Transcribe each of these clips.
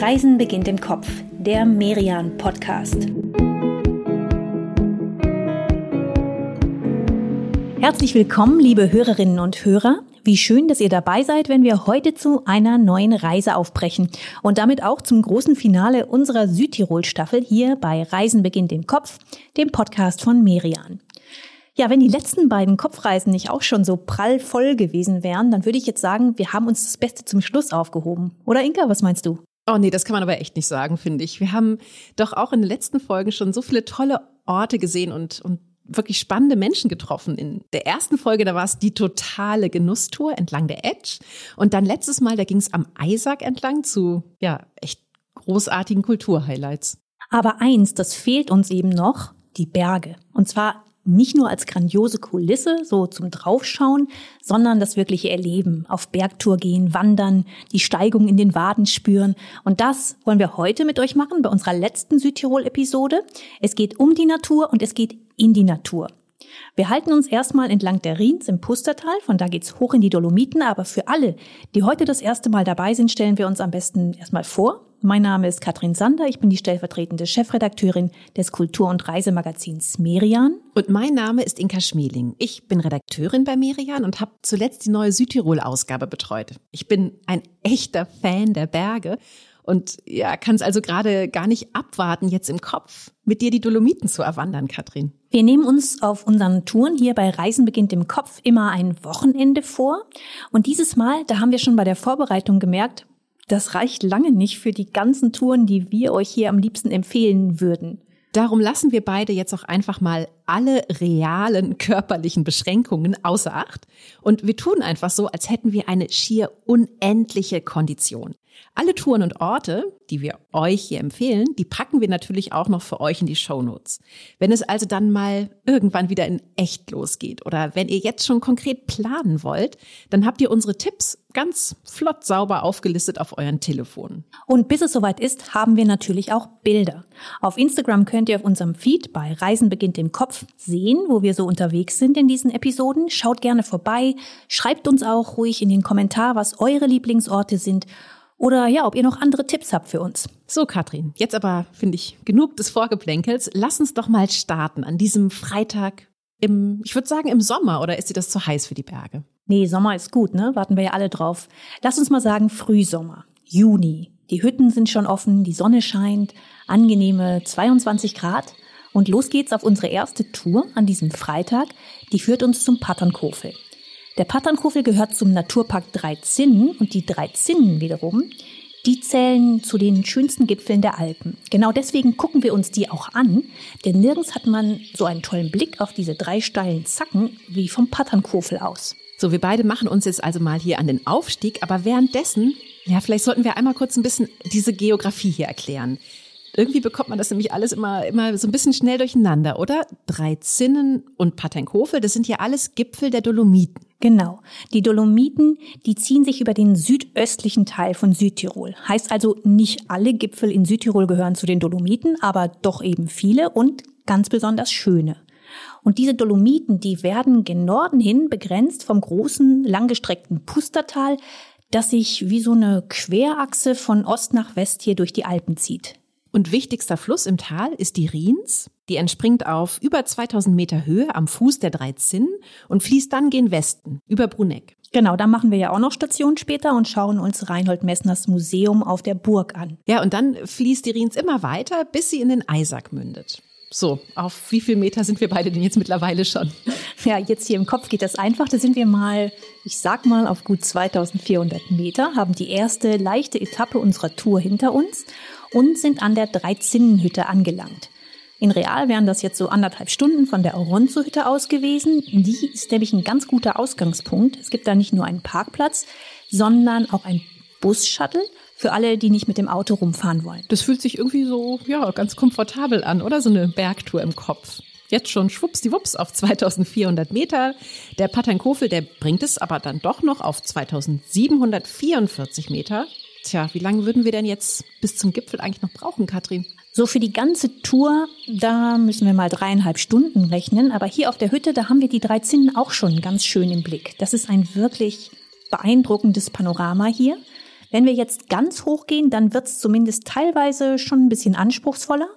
Reisen beginnt im Kopf, der Merian Podcast. Herzlich willkommen, liebe Hörerinnen und Hörer. Wie schön, dass ihr dabei seid, wenn wir heute zu einer neuen Reise aufbrechen und damit auch zum großen Finale unserer Südtirol-Staffel hier bei Reisen beginnt im Kopf, dem Podcast von Merian. Ja, wenn die letzten beiden Kopfreisen nicht auch schon so prall voll gewesen wären, dann würde ich jetzt sagen, wir haben uns das Beste zum Schluss aufgehoben. Oder Inka, was meinst du? Oh nee, das kann man aber echt nicht sagen, finde ich. Wir haben doch auch in den letzten Folgen schon so viele tolle Orte gesehen und, und wirklich spannende Menschen getroffen. In der ersten Folge, da war es die totale Genusstour entlang der Edge. Und dann letztes Mal, da ging es am Eisack entlang zu, ja, echt großartigen Kulturhighlights. Aber eins, das fehlt uns eben noch, die Berge. Und zwar nicht nur als grandiose Kulisse, so zum Draufschauen, sondern das wirkliche Erleben, auf Bergtour gehen, wandern, die Steigung in den Waden spüren. Und das wollen wir heute mit euch machen bei unserer letzten Südtirol-Episode. Es geht um die Natur und es geht in die Natur. Wir halten uns erstmal entlang der Rhins im Pustertal, von da geht's hoch in die Dolomiten, aber für alle, die heute das erste Mal dabei sind, stellen wir uns am besten erstmal vor. Mein Name ist Katrin Sander, ich bin die stellvertretende Chefredakteurin des Kultur- und Reisemagazins Merian. Und mein Name ist Inka Schmeling. Ich bin Redakteurin bei Merian und habe zuletzt die neue Südtirol-Ausgabe betreut. Ich bin ein echter Fan der Berge und ja, kann es also gerade gar nicht abwarten, jetzt im Kopf mit dir die Dolomiten zu erwandern, Katrin. Wir nehmen uns auf unseren Touren hier bei Reisen beginnt im Kopf immer ein Wochenende vor. Und dieses Mal, da haben wir schon bei der Vorbereitung gemerkt, das reicht lange nicht für die ganzen Touren, die wir euch hier am liebsten empfehlen würden. Darum lassen wir beide jetzt auch einfach mal alle realen körperlichen Beschränkungen außer Acht und wir tun einfach so, als hätten wir eine schier unendliche Kondition. Alle Touren und Orte, die wir euch hier empfehlen, die packen wir natürlich auch noch für euch in die Show Notes. Wenn es also dann mal irgendwann wieder in echt losgeht oder wenn ihr jetzt schon konkret planen wollt, dann habt ihr unsere Tipps ganz flott sauber aufgelistet auf euren Telefonen. Und bis es soweit ist, haben wir natürlich auch Bilder. Auf Instagram könnt ihr auf unserem Feed bei Reisen beginnt im Kopf sehen, wo wir so unterwegs sind in diesen Episoden. Schaut gerne vorbei, schreibt uns auch ruhig in den Kommentar, was eure Lieblingsorte sind oder ja, ob ihr noch andere Tipps habt für uns. So, Katrin, jetzt aber finde ich genug des Vorgeplänkels. Lass uns doch mal starten an diesem Freitag im, ich würde sagen, im Sommer oder ist dir das zu heiß für die Berge? Nee, Sommer ist gut, ne? Warten wir ja alle drauf. Lass uns mal sagen Frühsommer, Juni. Die Hütten sind schon offen, die Sonne scheint, angenehme 22 Grad. Und los geht's auf unsere erste Tour an diesem Freitag. Die führt uns zum Patternkofel. Der Patternkofel gehört zum Naturpark Drei Zinnen und die Drei Zinnen wiederum, die zählen zu den schönsten Gipfeln der Alpen. Genau deswegen gucken wir uns die auch an, denn nirgends hat man so einen tollen Blick auf diese drei steilen Zacken wie vom Patternkofel aus. So, wir beide machen uns jetzt also mal hier an den Aufstieg, aber währenddessen, ja, vielleicht sollten wir einmal kurz ein bisschen diese Geografie hier erklären. Irgendwie bekommt man das nämlich alles immer, immer so ein bisschen schnell durcheinander, oder? Drei Zinnen und Patenkofel, das sind ja alles Gipfel der Dolomiten. Genau. Die Dolomiten, die ziehen sich über den südöstlichen Teil von Südtirol. Heißt also, nicht alle Gipfel in Südtirol gehören zu den Dolomiten, aber doch eben viele und ganz besonders schöne. Und diese Dolomiten, die werden gen Norden hin begrenzt vom großen, langgestreckten Pustertal, das sich wie so eine Querachse von Ost nach West hier durch die Alpen zieht. Und wichtigster Fluss im Tal ist die Riens. Die entspringt auf über 2000 Meter Höhe am Fuß der drei Zinnen und fließt dann gen Westen über Bruneck. Genau, da machen wir ja auch noch Station später und schauen uns Reinhold Messners Museum auf der Burg an. Ja, und dann fließt die Riens immer weiter, bis sie in den Eisack mündet. So, auf wie viel Meter sind wir beide denn jetzt mittlerweile schon? Ja, jetzt hier im Kopf geht das einfach. Da sind wir mal, ich sag mal, auf gut 2400 Meter, haben die erste leichte Etappe unserer Tour hinter uns und sind an der Dreizinnenhütte angelangt. In Real wären das jetzt so anderthalb Stunden von der Oronzo-Hütte aus gewesen. Die ist nämlich ein ganz guter Ausgangspunkt. Es gibt da nicht nur einen Parkplatz, sondern auch ein Bus-Shuttle für alle, die nicht mit dem Auto rumfahren wollen. Das fühlt sich irgendwie so, ja, ganz komfortabel an, oder? So eine Bergtour im Kopf. Jetzt schon schwuppsdiwupps auf 2400 Meter. Der Paternkofel, der bringt es aber dann doch noch auf 2744 Meter. Tja, wie lange würden wir denn jetzt bis zum Gipfel eigentlich noch brauchen, Katrin? So für die ganze Tour, da müssen wir mal dreieinhalb Stunden rechnen. Aber hier auf der Hütte, da haben wir die drei Zinnen auch schon ganz schön im Blick. Das ist ein wirklich beeindruckendes Panorama hier. Wenn wir jetzt ganz hoch gehen, dann wird es zumindest teilweise schon ein bisschen anspruchsvoller.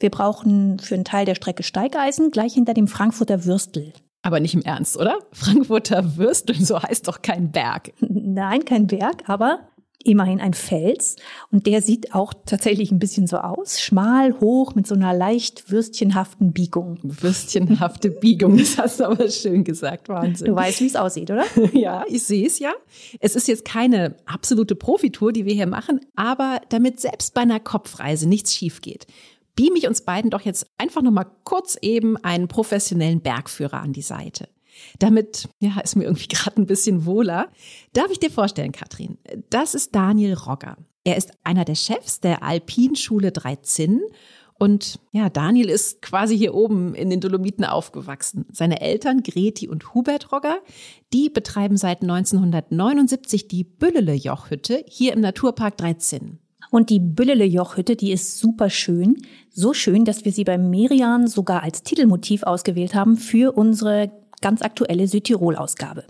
Wir brauchen für einen Teil der Strecke Steigeisen gleich hinter dem Frankfurter Würstel. Aber nicht im Ernst, oder? Frankfurter Würstel, so heißt doch kein Berg. Nein, kein Berg, aber immerhin ein Fels. Und der sieht auch tatsächlich ein bisschen so aus. Schmal, hoch, mit so einer leicht würstchenhaften Biegung. Würstchenhafte Biegung, das hast du aber schön gesagt. Wahnsinn. Du weißt, wie es aussieht, oder? ja, ich sehe es ja. Es ist jetzt keine absolute Profitour, die wir hier machen, aber damit selbst bei einer Kopfreise nichts schief geht, beam ich uns beiden doch jetzt einfach noch mal kurz eben einen professionellen Bergführer an die Seite. Damit ja, ist mir irgendwie gerade ein bisschen wohler. Darf ich dir vorstellen, Katrin? Das ist Daniel Rogger. Er ist einer der Chefs der Alpinschule Dreizinn und ja, Daniel ist quasi hier oben in den Dolomiten aufgewachsen. Seine Eltern, Greti und Hubert Rogger, die betreiben seit 1979 die Büllele-Jochhütte hier im Naturpark Dreizinn. Und die Büllele-Jochhütte, die ist super schön. So schön, dass wir sie beim Merian sogar als Titelmotiv ausgewählt haben für unsere ganz aktuelle Südtirol-Ausgabe.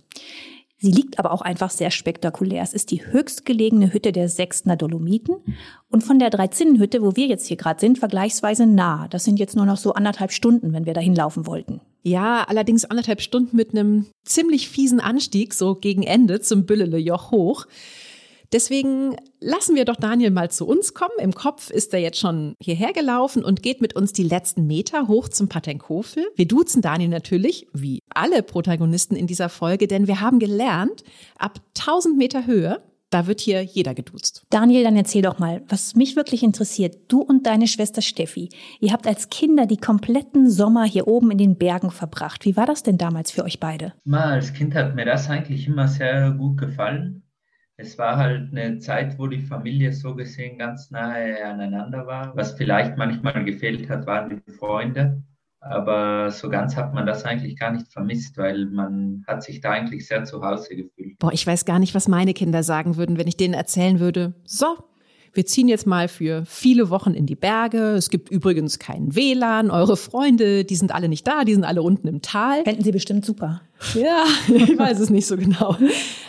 Sie liegt aber auch einfach sehr spektakulär. Es ist die höchstgelegene Hütte der Sechstner Dolomiten und von der Dreizinnenhütte, wo wir jetzt hier gerade sind, vergleichsweise nah. Das sind jetzt nur noch so anderthalb Stunden, wenn wir dahin laufen wollten. Ja, allerdings anderthalb Stunden mit einem ziemlich fiesen Anstieg, so gegen Ende zum Büllele-Joch hoch. Deswegen lassen wir doch Daniel mal zu uns kommen. Im Kopf ist er jetzt schon hierher gelaufen und geht mit uns die letzten Meter hoch zum Patenkofel. Wir duzen Daniel natürlich, wie alle Protagonisten in dieser Folge, denn wir haben gelernt, ab 1000 Meter Höhe da wird hier jeder geduzt. Daniel, dann erzähl doch mal, was mich wirklich interessiert. Du und deine Schwester Steffi, ihr habt als Kinder die kompletten Sommer hier oben in den Bergen verbracht. Wie war das denn damals für euch beide? Mal als Kind hat mir das eigentlich immer sehr gut gefallen es war halt eine Zeit, wo die Familie so gesehen ganz nahe aneinander war. Was vielleicht manchmal gefehlt hat, waren die Freunde. Aber so ganz hat man das eigentlich gar nicht vermisst, weil man hat sich da eigentlich sehr zu Hause gefühlt. Boah, ich weiß gar nicht, was meine Kinder sagen würden, wenn ich denen erzählen würde, so, wir ziehen jetzt mal für viele Wochen in die Berge. Es gibt übrigens keinen WLAN. Eure Freunde, die sind alle nicht da, die sind alle unten im Tal. Fänden sie bestimmt super. Ja, ich weiß es nicht so genau.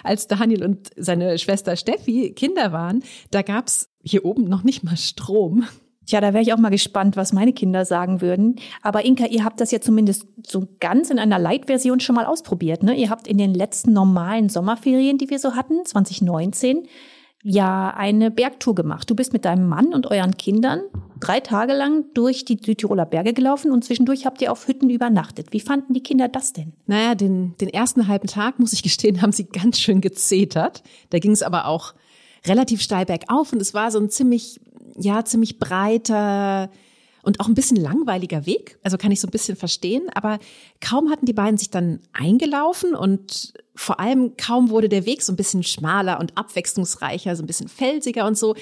Als Daniel und seine Schwester Steffi Kinder waren, da gab's hier oben noch nicht mal Strom. Tja, da wäre ich auch mal gespannt, was meine Kinder sagen würden. Aber Inka, ihr habt das ja zumindest so ganz in einer Light-Version schon mal ausprobiert. Ne? Ihr habt in den letzten normalen Sommerferien, die wir so hatten, 2019, ja eine Bergtour gemacht. Du bist mit deinem Mann und euren Kindern drei Tage lang durch die Südtiroler Berge gelaufen und zwischendurch habt ihr auf Hütten übernachtet. Wie fanden die Kinder das denn? Naja, den, den ersten halben Tag, muss ich gestehen, haben sie ganz schön gezetert. Da ging es aber auch relativ steil bergauf und es war so ein ziemlich, ja, ziemlich breiter, und auch ein bisschen langweiliger Weg. Also kann ich so ein bisschen verstehen. Aber kaum hatten die beiden sich dann eingelaufen und vor allem kaum wurde der Weg so ein bisschen schmaler und abwechslungsreicher, so ein bisschen felsiger und so.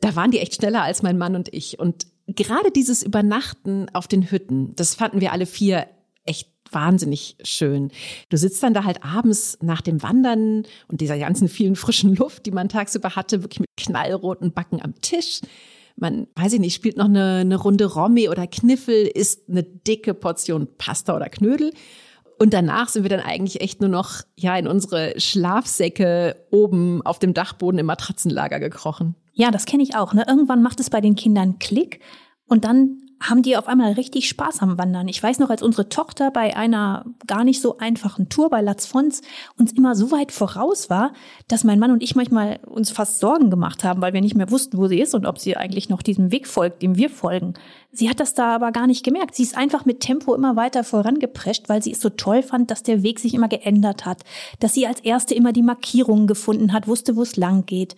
Da waren die echt schneller als mein Mann und ich. Und gerade dieses Übernachten auf den Hütten, das fanden wir alle vier echt wahnsinnig schön. Du sitzt dann da halt abends nach dem Wandern und dieser ganzen vielen frischen Luft, die man tagsüber hatte, wirklich mit knallroten Backen am Tisch man, weiß ich nicht, spielt noch eine, eine Runde Romy oder Kniffel, isst eine dicke Portion Pasta oder Knödel. Und danach sind wir dann eigentlich echt nur noch, ja, in unsere Schlafsäcke oben auf dem Dachboden im Matratzenlager gekrochen. Ja, das kenne ich auch. Ne? Irgendwann macht es bei den Kindern Klick und dann haben die auf einmal richtig Spaß am Wandern. Ich weiß noch, als unsere Tochter bei einer gar nicht so einfachen Tour bei Latz Fons uns immer so weit voraus war, dass mein Mann und ich manchmal uns fast Sorgen gemacht haben, weil wir nicht mehr wussten, wo sie ist und ob sie eigentlich noch diesem Weg folgt, dem wir folgen. Sie hat das da aber gar nicht gemerkt. Sie ist einfach mit Tempo immer weiter vorangeprescht, weil sie es so toll fand, dass der Weg sich immer geändert hat, dass sie als erste immer die Markierungen gefunden hat, wusste, wo es lang geht.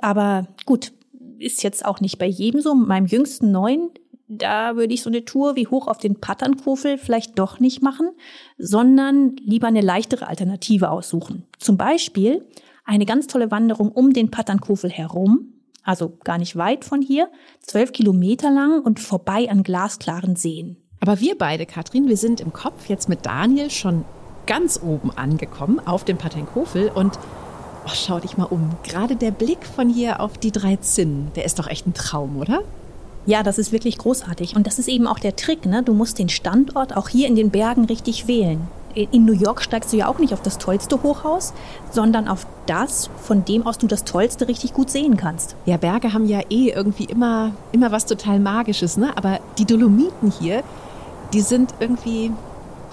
Aber gut, ist jetzt auch nicht bei jedem so. Meinem jüngsten Neun da würde ich so eine Tour wie hoch auf den Patternkofel vielleicht doch nicht machen, sondern lieber eine leichtere Alternative aussuchen. Zum Beispiel eine ganz tolle Wanderung um den Patternkofel herum, also gar nicht weit von hier, zwölf Kilometer lang und vorbei an glasklaren Seen. Aber wir beide, Katrin, wir sind im Kopf jetzt mit Daniel schon ganz oben angekommen auf dem Patternkofel und oh, schau dich mal um. Gerade der Blick von hier auf die drei Zinnen, der ist doch echt ein Traum, oder? Ja, das ist wirklich großartig. Und das ist eben auch der Trick. Ne? Du musst den Standort auch hier in den Bergen richtig wählen. in New York steigst du ja auch nicht auf das tollste Hochhaus, sondern auf das, von dem aus du das Tollste richtig gut sehen kannst. Ja, Berge haben ja eh irgendwie immer, immer was total Magisches, ne? Aber die Dolomiten hier, die sind irgendwie,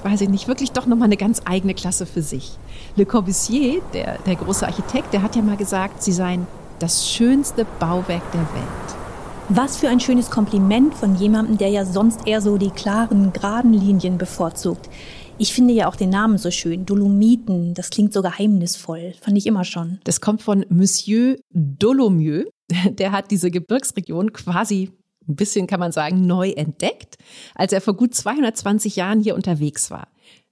weiß ich nicht, wirklich doch nochmal eine ganz eigene Klasse für sich. Le Corbusier, der, der große Architekt, der hat ja mal gesagt, sie seien das schönste Bauwerk der Welt. Was für ein schönes Kompliment von jemandem, der ja sonst eher so die klaren, geraden Linien bevorzugt. Ich finde ja auch den Namen so schön. Dolomiten, das klingt so geheimnisvoll. Fand ich immer schon. Das kommt von Monsieur Dolomieu. Der hat diese Gebirgsregion quasi ein bisschen, kann man sagen, neu entdeckt, als er vor gut 220 Jahren hier unterwegs war.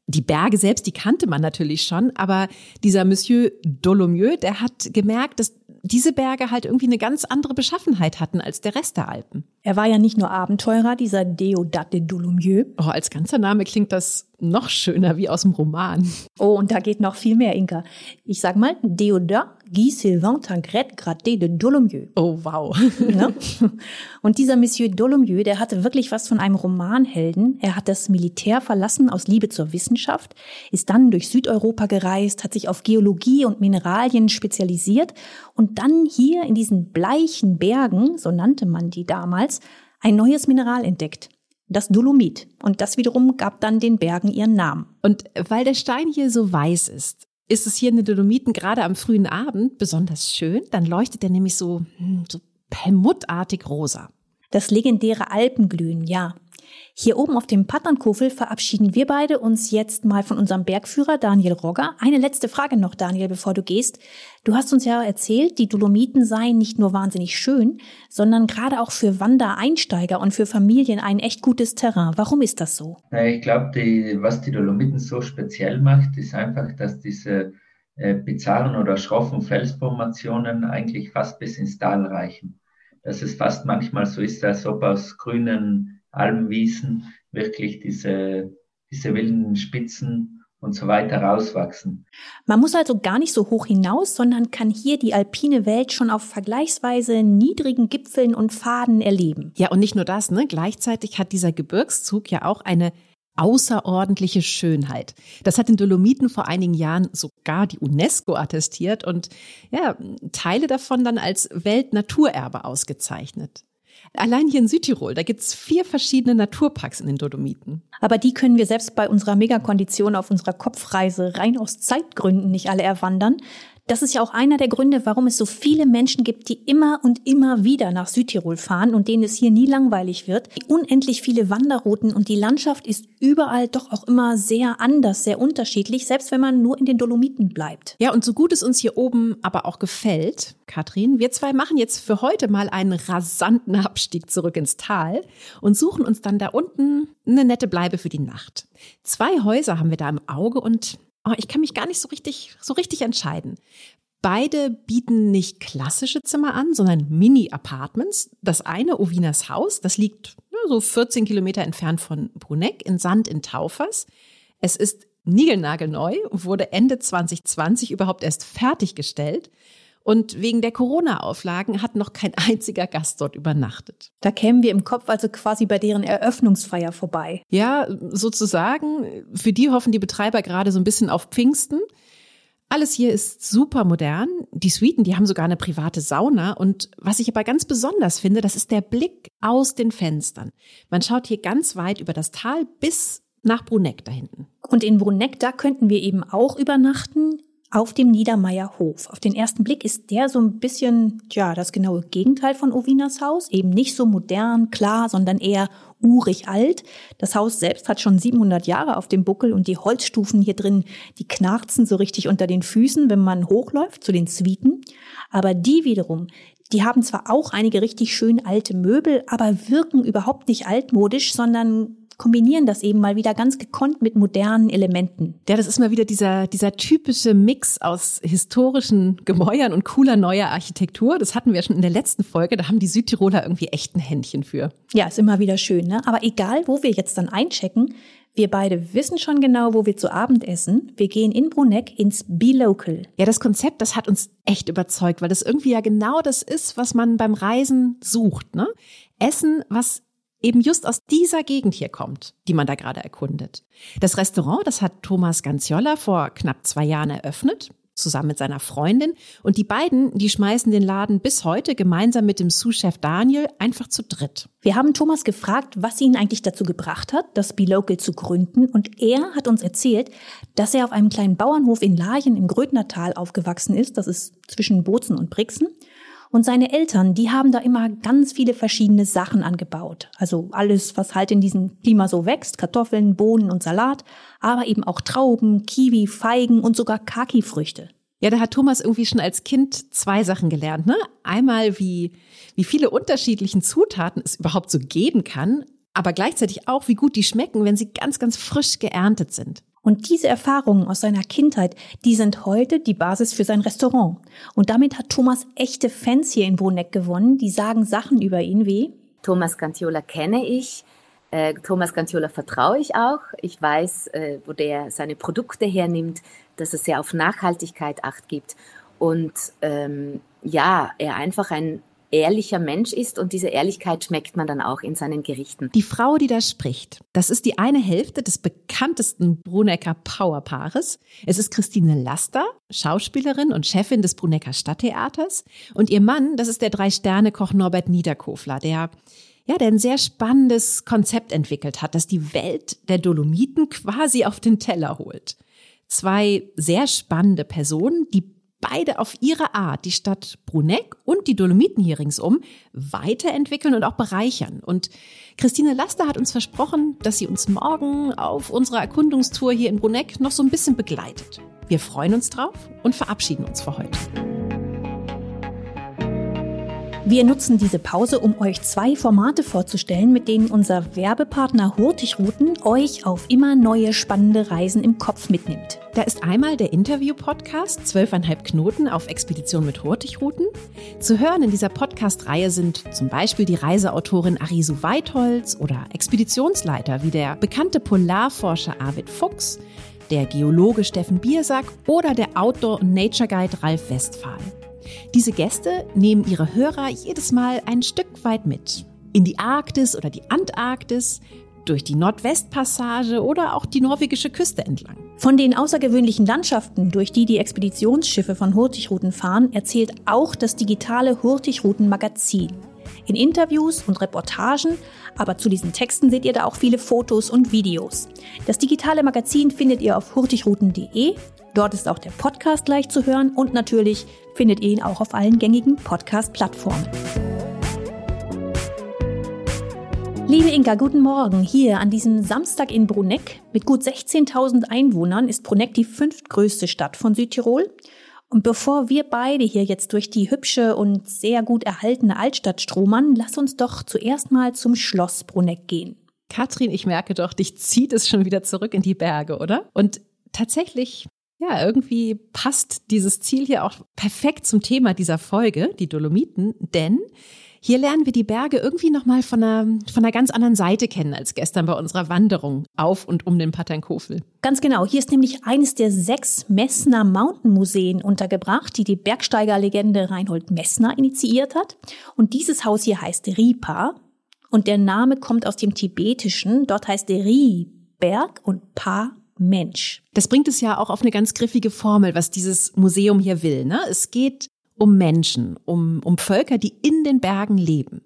Die Berge selbst, die kannte man natürlich schon, aber dieser Monsieur Dolomieu, der hat gemerkt, dass diese Berge halt irgendwie eine ganz andere Beschaffenheit hatten als der Rest der Alpen. Er war ja nicht nur Abenteurer, dieser Deodat de Dolomieu. Oh, als ganzer Name klingt das noch schöner wie aus dem Roman. Oh, und da geht noch viel mehr, Inka. Ich sag mal, Deodat Guy Sylvain Tancred Graté de Dolomieu. Oh, wow. ne? Und dieser Monsieur Dolomieu, der hatte wirklich was von einem Romanhelden. Er hat das Militär verlassen aus Liebe zur Wissenschaft, ist dann durch Südeuropa gereist, hat sich auf Geologie und Mineralien spezialisiert und dann hier in diesen bleichen Bergen, so nannte man die damals, ein neues Mineral entdeckt das Dolomit. Und das wiederum gab dann den Bergen ihren Namen. Und weil der Stein hier so weiß ist, ist es hier in den Dolomiten gerade am frühen Abend besonders schön. Dann leuchtet er nämlich so, hm, so perlmuttartig rosa. Das legendäre Alpenglühen, ja. Hier oben auf dem Patternkofel verabschieden wir beide uns jetzt mal von unserem Bergführer Daniel Rogger. Eine letzte Frage noch, Daniel, bevor du gehst. Du hast uns ja erzählt, die Dolomiten seien nicht nur wahnsinnig schön, sondern gerade auch für Wandereinsteiger und für Familien ein echt gutes Terrain. Warum ist das so? Ich glaube, was die Dolomiten so speziell macht, ist einfach, dass diese äh, bizarren oder schroffen Felsformationen eigentlich fast bis ins Tal reichen. Dass es fast manchmal so ist, als ob aus grünen Almwiesen wirklich diese, diese wilden Spitzen und so weiter rauswachsen. Man muss also gar nicht so hoch hinaus, sondern kann hier die alpine Welt schon auf vergleichsweise niedrigen Gipfeln und Pfaden erleben. Ja, und nicht nur das, ne? Gleichzeitig hat dieser Gebirgszug ja auch eine außerordentliche Schönheit. Das hat den Dolomiten vor einigen Jahren sogar die UNESCO attestiert und ja, Teile davon dann als Weltnaturerbe ausgezeichnet. Allein hier in Südtirol, da gibt's vier verschiedene Naturparks in den Dolomiten. Aber die können wir selbst bei unserer Megakondition auf unserer Kopfreise rein aus Zeitgründen nicht alle erwandern. Das ist ja auch einer der Gründe, warum es so viele Menschen gibt, die immer und immer wieder nach Südtirol fahren und denen es hier nie langweilig wird. Unendlich viele Wanderrouten und die Landschaft ist überall doch auch immer sehr anders, sehr unterschiedlich, selbst wenn man nur in den Dolomiten bleibt. Ja, und so gut es uns hier oben aber auch gefällt, Katrin, wir zwei machen jetzt für heute mal einen rasanten Abstieg zurück ins Tal und suchen uns dann da unten eine nette Bleibe für die Nacht. Zwei Häuser haben wir da im Auge und oh, ich kann mich gar nicht so richtig, so richtig entscheiden. Beide bieten nicht klassische Zimmer an, sondern Mini-Apartments. Das eine, Ovinas Haus, das liegt ja, so 14 Kilometer entfernt von Bruneck in Sand in Taufers. Es ist niegelnagelneu, wurde Ende 2020 überhaupt erst fertiggestellt. Und wegen der Corona-Auflagen hat noch kein einziger Gast dort übernachtet. Da kämen wir im Kopf also quasi bei deren Eröffnungsfeier vorbei. Ja, sozusagen. Für die hoffen die Betreiber gerade so ein bisschen auf Pfingsten. Alles hier ist super modern. Die Suiten, die haben sogar eine private Sauna. Und was ich aber ganz besonders finde, das ist der Blick aus den Fenstern. Man schaut hier ganz weit über das Tal bis nach Bruneck da hinten. Und in Bruneck, da könnten wir eben auch übernachten auf dem Niedermeyer Hof. Auf den ersten Blick ist der so ein bisschen, ja, das genaue Gegenteil von Ovinas Haus. Eben nicht so modern, klar, sondern eher urig alt. Das Haus selbst hat schon 700 Jahre auf dem Buckel und die Holzstufen hier drin, die knarzen so richtig unter den Füßen, wenn man hochläuft zu den Suiten. Aber die wiederum, die haben zwar auch einige richtig schön alte Möbel, aber wirken überhaupt nicht altmodisch, sondern kombinieren das eben mal wieder ganz gekonnt mit modernen Elementen. Ja, das ist mal wieder dieser, dieser typische Mix aus historischen Gemäuern und cooler neuer Architektur. Das hatten wir schon in der letzten Folge. Da haben die Südtiroler irgendwie echt ein Händchen für. Ja, ist immer wieder schön, ne? Aber egal, wo wir jetzt dann einchecken, wir beide wissen schon genau, wo wir zu Abend essen. Wir gehen in Bruneck ins Be Local. Ja, das Konzept, das hat uns echt überzeugt, weil das irgendwie ja genau das ist, was man beim Reisen sucht. Ne? Essen, was eben just aus dieser Gegend hier kommt, die man da gerade erkundet. Das Restaurant, das hat Thomas Ganziolla vor knapp zwei Jahren eröffnet zusammen mit seiner Freundin. Und die beiden, die schmeißen den Laden bis heute gemeinsam mit dem Sous-Chef Daniel einfach zu dritt. Wir haben Thomas gefragt, was ihn eigentlich dazu gebracht hat, das Be-Local zu gründen. Und er hat uns erzählt, dass er auf einem kleinen Bauernhof in Lajen im Grödnertal aufgewachsen ist. Das ist zwischen Bozen und Brixen. Und seine Eltern, die haben da immer ganz viele verschiedene Sachen angebaut. Also alles, was halt in diesem Klima so wächst, Kartoffeln, Bohnen und Salat, aber eben auch Trauben, Kiwi, Feigen und sogar Kaki-Früchte. Ja, da hat Thomas irgendwie schon als Kind zwei Sachen gelernt. Ne? Einmal, wie, wie viele unterschiedlichen Zutaten es überhaupt so geben kann, aber gleichzeitig auch, wie gut die schmecken, wenn sie ganz, ganz frisch geerntet sind. Und diese Erfahrungen aus seiner Kindheit, die sind heute die Basis für sein Restaurant. Und damit hat Thomas echte Fans hier in Bruneck gewonnen, die sagen Sachen über ihn wie Thomas Gantiola kenne ich, äh, Thomas Gantiola vertraue ich auch. Ich weiß, äh, wo der seine Produkte hernimmt, dass er sehr auf Nachhaltigkeit acht gibt und ähm, ja, er einfach ein ehrlicher Mensch ist und diese Ehrlichkeit schmeckt man dann auch in seinen Gerichten. Die Frau, die da spricht, das ist die eine Hälfte des bekanntesten Brunecker Powerpaares. Es ist Christine Laster, Schauspielerin und Chefin des Brunecker Stadttheaters und ihr Mann, das ist der Drei-Sterne-Koch Norbert Niederkofler, der ja, der ein sehr spannendes Konzept entwickelt hat, das die Welt der Dolomiten quasi auf den Teller holt. Zwei sehr spannende Personen, die beide auf ihre Art die Stadt Bruneck und die Dolomiten hier ringsum weiterentwickeln und auch bereichern. Und Christine Laster hat uns versprochen, dass sie uns morgen auf unserer Erkundungstour hier in Bruneck noch so ein bisschen begleitet. Wir freuen uns drauf und verabschieden uns für heute. Wir nutzen diese Pause, um euch zwei Formate vorzustellen, mit denen unser Werbepartner Hurtigruten euch auf immer neue spannende Reisen im Kopf mitnimmt. Da ist einmal der Interview-Podcast Zwölfeinhalb Knoten auf Expedition mit Hurtigruten. Zu hören in dieser Podcast-Reihe sind zum Beispiel die Reiseautorin Arisu Weitholz oder Expeditionsleiter wie der bekannte Polarforscher Arvid Fuchs, der Geologe Steffen Biersack oder der Outdoor- und Nature-Guide Ralf Westphal. Diese Gäste nehmen ihre Hörer jedes Mal ein Stück weit mit. In die Arktis oder die Antarktis, durch die Nordwestpassage oder auch die norwegische Küste entlang. Von den außergewöhnlichen Landschaften, durch die die Expeditionsschiffe von Hurtigruten fahren, erzählt auch das digitale Hurtigruten-Magazin. In Interviews und Reportagen, aber zu diesen Texten seht ihr da auch viele Fotos und Videos. Das digitale Magazin findet ihr auf hurtigruten.de Dort ist auch der Podcast leicht zu hören und natürlich findet ihr ihn auch auf allen gängigen Podcast-Plattformen. Liebe Inka, guten Morgen. Hier an diesem Samstag in Bruneck mit gut 16.000 Einwohnern ist Bruneck die fünftgrößte Stadt von Südtirol. Und bevor wir beide hier jetzt durch die hübsche und sehr gut erhaltene Altstadt stromern, lass uns doch zuerst mal zum Schloss Bruneck gehen. Katrin, ich merke doch, dich zieht es schon wieder zurück in die Berge, oder? Und tatsächlich ja, irgendwie passt dieses Ziel hier auch perfekt zum Thema dieser Folge, die Dolomiten, denn hier lernen wir die Berge irgendwie nochmal von einer, von einer ganz anderen Seite kennen als gestern bei unserer Wanderung auf und um den Paternkofel. Ganz genau. Hier ist nämlich eines der sechs Messner Mountain Museen untergebracht, die die Bergsteigerlegende Reinhold Messner initiiert hat. Und dieses Haus hier heißt Ripa. Und der Name kommt aus dem Tibetischen. Dort heißt Ri Berg und Pa Mensch. Das bringt es ja auch auf eine ganz griffige Formel, was dieses Museum hier will. Ne? Es geht um Menschen, um, um Völker, die in den Bergen leben.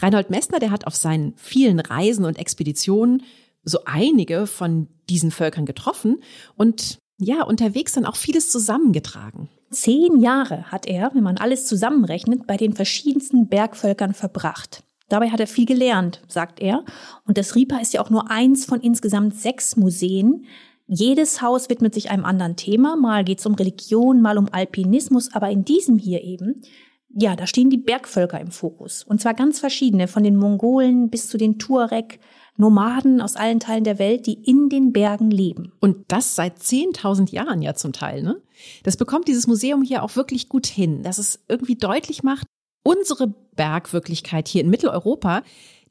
Reinhold Messner, der hat auf seinen vielen Reisen und Expeditionen so einige von diesen Völkern getroffen und ja, unterwegs dann auch vieles zusammengetragen. Zehn Jahre hat er, wenn man alles zusammenrechnet, bei den verschiedensten Bergvölkern verbracht. Dabei hat er viel gelernt, sagt er. Und das RIPA ist ja auch nur eins von insgesamt sechs Museen, jedes Haus widmet sich einem anderen Thema. Mal geht es um Religion, mal um Alpinismus, aber in diesem hier eben, ja, da stehen die Bergvölker im Fokus. Und zwar ganz verschiedene, von den Mongolen bis zu den Tuareg, Nomaden aus allen Teilen der Welt, die in den Bergen leben. Und das seit 10.000 Jahren ja zum Teil, ne? Das bekommt dieses Museum hier auch wirklich gut hin, dass es irgendwie deutlich macht, unsere Bergwirklichkeit hier in Mitteleuropa,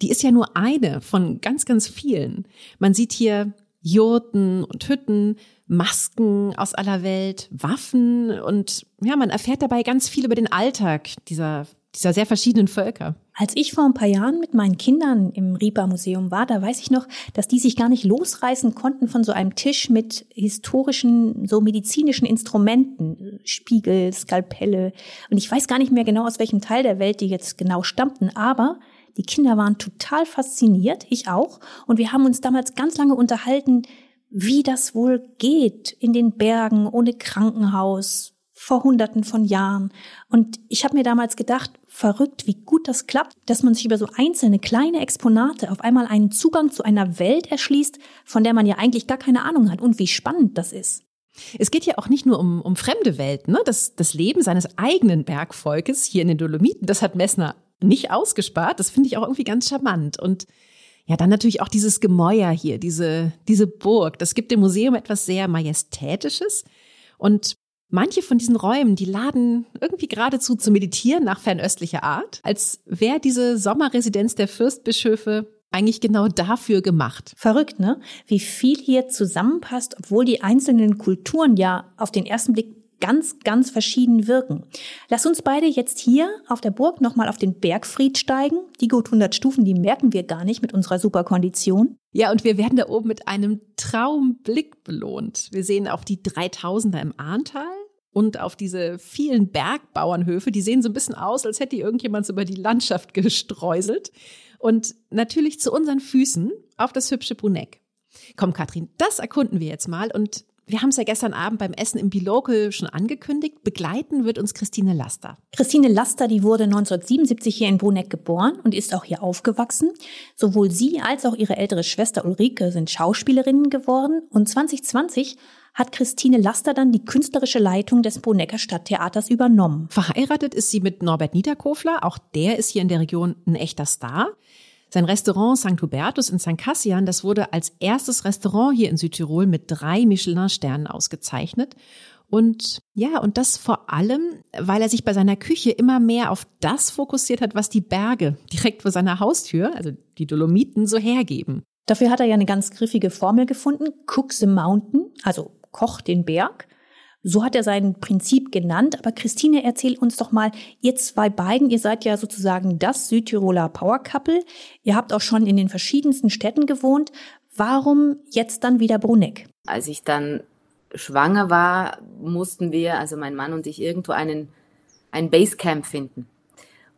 die ist ja nur eine von ganz, ganz vielen. Man sieht hier Jurten und Hütten, Masken aus aller Welt, Waffen und ja, man erfährt dabei ganz viel über den Alltag dieser dieser sehr verschiedenen Völker. Als ich vor ein paar Jahren mit meinen Kindern im Ripa-Museum war, da weiß ich noch, dass die sich gar nicht losreißen konnten von so einem Tisch mit historischen, so medizinischen Instrumenten, Spiegel, Skalpelle. Und ich weiß gar nicht mehr genau, aus welchem Teil der Welt die jetzt genau stammten, aber die Kinder waren total fasziniert, ich auch. Und wir haben uns damals ganz lange unterhalten, wie das wohl geht in den Bergen ohne Krankenhaus, vor Hunderten von Jahren. Und ich habe mir damals gedacht, verrückt, wie gut das klappt, dass man sich über so einzelne kleine Exponate auf einmal einen Zugang zu einer Welt erschließt, von der man ja eigentlich gar keine Ahnung hat und wie spannend das ist. Es geht ja auch nicht nur um, um fremde Welten. Ne? Das, das Leben seines eigenen Bergvolkes hier in den Dolomiten, das hat Messner nicht ausgespart. Das finde ich auch irgendwie ganz charmant. Und ja, dann natürlich auch dieses Gemäuer hier, diese, diese Burg. Das gibt dem Museum etwas sehr Majestätisches. Und Manche von diesen Räumen, die laden irgendwie geradezu zu meditieren nach fernöstlicher Art, als wäre diese Sommerresidenz der Fürstbischöfe eigentlich genau dafür gemacht. Verrückt, ne? Wie viel hier zusammenpasst, obwohl die einzelnen Kulturen ja auf den ersten Blick ganz, ganz verschieden wirken. Lass uns beide jetzt hier auf der Burg nochmal auf den Bergfried steigen. Die gut 100 Stufen, die merken wir gar nicht mit unserer Superkondition. Ja, und wir werden da oben mit einem Traumblick belohnt. Wir sehen auf die 3000er im Ahrtal und auf diese vielen Bergbauernhöfe. Die sehen so ein bisschen aus, als hätte irgendjemand über die Landschaft gestreuselt. Und natürlich zu unseren Füßen auf das hübsche Bruneck. Komm, Katrin, das erkunden wir jetzt mal und wir haben es ja gestern Abend beim Essen im Bilocal schon angekündigt. Begleiten wird uns Christine Laster. Christine Laster, die wurde 1977 hier in Bruneck geboren und ist auch hier aufgewachsen. Sowohl sie als auch ihre ältere Schwester Ulrike sind Schauspielerinnen geworden und 2020 hat Christine Laster dann die künstlerische Leitung des Brunecker Stadttheaters übernommen. Verheiratet ist sie mit Norbert Niederkofler. Auch der ist hier in der Region ein echter Star. Sein Restaurant St. Hubertus in St. Cassian, das wurde als erstes Restaurant hier in Südtirol mit drei Michelin-Sternen ausgezeichnet. Und ja, und das vor allem, weil er sich bei seiner Küche immer mehr auf das fokussiert hat, was die Berge direkt vor seiner Haustür, also die Dolomiten, so hergeben. Dafür hat er ja eine ganz griffige Formel gefunden, Cook the Mountain, also Koch den Berg. So hat er sein Prinzip genannt. Aber Christine, erzähl uns doch mal, ihr zwei beiden, ihr seid ja sozusagen das Südtiroler Power Couple. Ihr habt auch schon in den verschiedensten Städten gewohnt. Warum jetzt dann wieder Bruneck? Als ich dann schwanger war, mussten wir, also mein Mann und ich, irgendwo einen, ein Basecamp finden,